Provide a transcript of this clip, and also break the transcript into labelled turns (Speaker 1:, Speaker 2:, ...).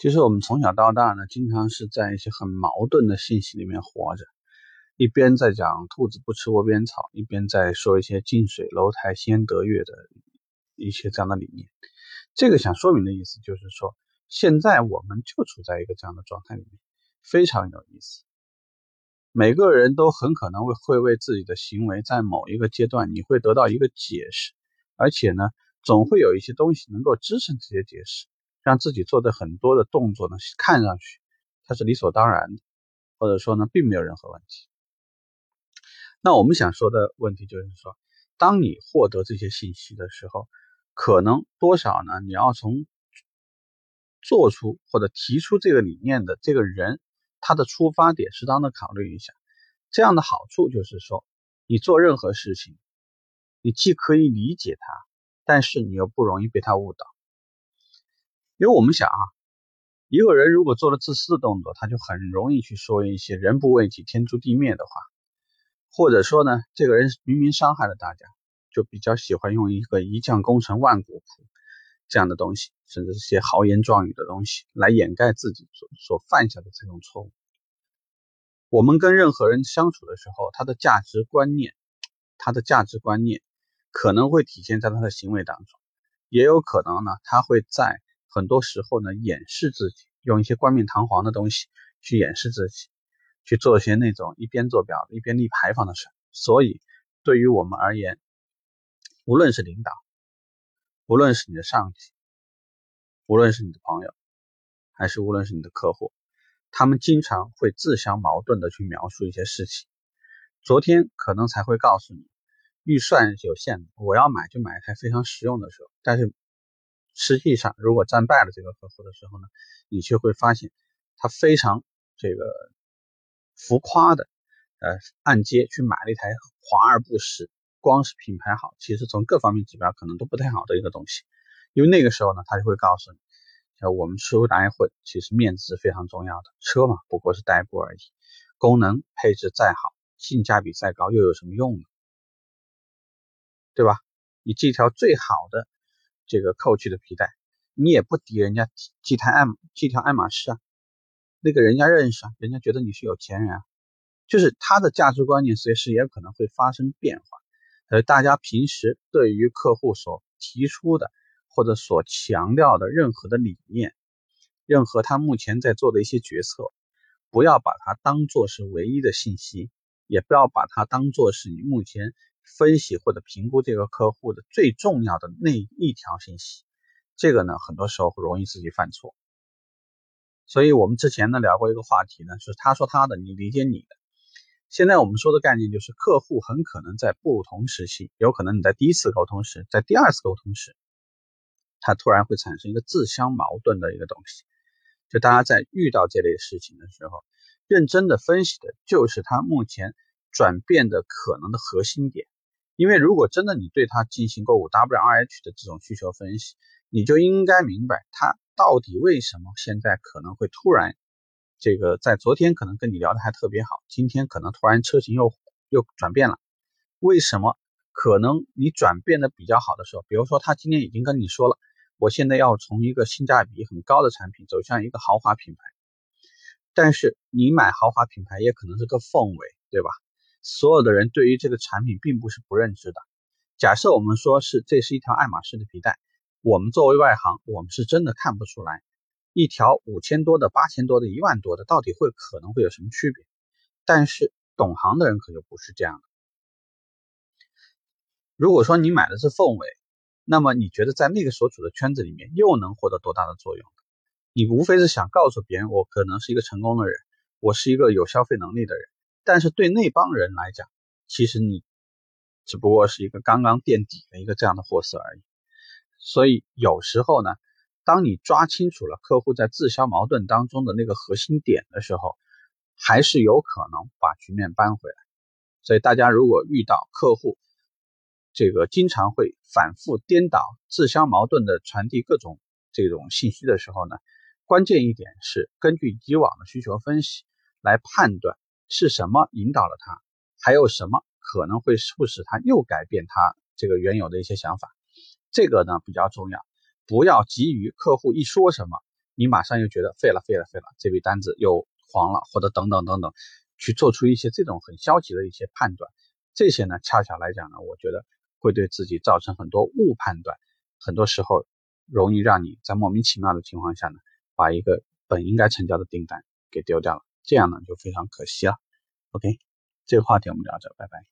Speaker 1: 其实我们从小到大呢，经常是在一些很矛盾的信息里面活着，一边在讲兔子不吃窝边草，一边在说一些近水楼台先得月的一些这样的理念。这个想说明的意思就是说，现在我们就处在一个这样的状态里面，非常有意思。每个人都很可能会会为自己的行为在某一个阶段，你会得到一个解释，而且呢，总会有一些东西能够支撑这些解释。让自己做的很多的动作呢，看上去它是理所当然的，或者说呢，并没有任何问题。那我们想说的问题就是说，当你获得这些信息的时候，可能多少呢？你要从做出或者提出这个理念的这个人，他的出发点适当的考虑一下。这样的好处就是说，你做任何事情，你既可以理解他，但是你又不容易被他误导。因为我们想啊，一个人如果做了自私的动作，他就很容易去说一些“人不为己，天诛地灭”的话，或者说呢，这个人明明伤害了大家，就比较喜欢用一个“一将功成万骨枯”这样的东西，甚至是些豪言壮语的东西来掩盖自己所所犯下的这种错误。我们跟任何人相处的时候，他的价值观念，他的价值观念可能会体现在他的行为当中，也有可能呢，他会在。很多时候呢，掩饰自己，用一些冠冕堂皇的东西去掩饰自己，去做一些那种一边做表一边立牌坊的事。所以，对于我们而言，无论是领导，无论是你的上级，无论是你的朋友，还是无论是你的客户，他们经常会自相矛盾的去描述一些事情。昨天可能才会告诉你，预算是有限的，我要买就买一台非常实用的车，但是。实际上，如果战败了这个客户的时候呢，你却会发现他非常这个浮夸的，呃，按揭去买了一台华而不实，光是品牌好，其实从各方面指标可能都不太好的一个东西。因为那个时候呢，他就会告诉你，像我们出来混，其实面子是非常重要的。车嘛，不过是代步而已，功能配置再好，性价比再高，又有什么用呢？对吧？你这条最好的。这个扣去的皮带，你也不敌人家几台爱几条爱马仕啊，那个人家认识啊，人家觉得你是有钱人啊，就是他的价值观念随时也可能会发生变化。呃，大家平时对于客户所提出的或者所强调的任何的理念，任何他目前在做的一些决策，不要把它当做是唯一的信息，也不要把它当做是你目前。分析或者评估这个客户的最重要的那一条信息，这个呢，很多时候容易自己犯错。所以我们之前呢聊过一个话题呢，是他说他的，你理解你的。现在我们说的概念就是，客户很可能在不同时期，有可能你在第一次沟通时，在第二次沟通时，他突然会产生一个自相矛盾的一个东西。就大家在遇到这类事情的时候，认真的分析的就是他目前转变的可能的核心点。因为如果真的你对它进行过五 W R H 的这种需求分析，你就应该明白它到底为什么现在可能会突然，这个在昨天可能跟你聊的还特别好，今天可能突然车型又又转变了。为什么可能你转变的比较好的时候，比如说他今天已经跟你说了，我现在要从一个性价比很高的产品走向一个豪华品牌，但是你买豪华品牌也可能是个凤尾，对吧？所有的人对于这个产品并不是不认知的。假设我们说是这是一条爱马仕的皮带，我们作为外行，我们是真的看不出来一条五千多的、八千多的、一万多的到底会可能会有什么区别。但是懂行的人可就不是这样的。如果说你买的是凤尾，那么你觉得在那个所处的圈子里面又能获得多大的作用？你无非是想告诉别人，我可能是一个成功的人，我是一个有消费能力的人。但是对那帮人来讲，其实你只不过是一个刚刚垫底的一个这样的货色而已。所以有时候呢，当你抓清楚了客户在自相矛盾当中的那个核心点的时候，还是有可能把局面扳回来。所以大家如果遇到客户这个经常会反复颠倒、自相矛盾的传递各种这种信息的时候呢，关键一点是根据以往的需求分析来判断。是什么引导了他？还有什么可能会促使他又改变他这个原有的一些想法？这个呢比较重要，不要急于客户一说什么你马上又觉得废了废了废了，这笔单子又黄了，或者等等等等，去做出一些这种很消极的一些判断，这些呢，恰恰来讲呢，我觉得会对自己造成很多误判断，很多时候容易让你在莫名其妙的情况下呢，把一个本应该成交的订单给丢掉了，这样呢就非常可惜了。OK，这个话题我们聊这，拜拜。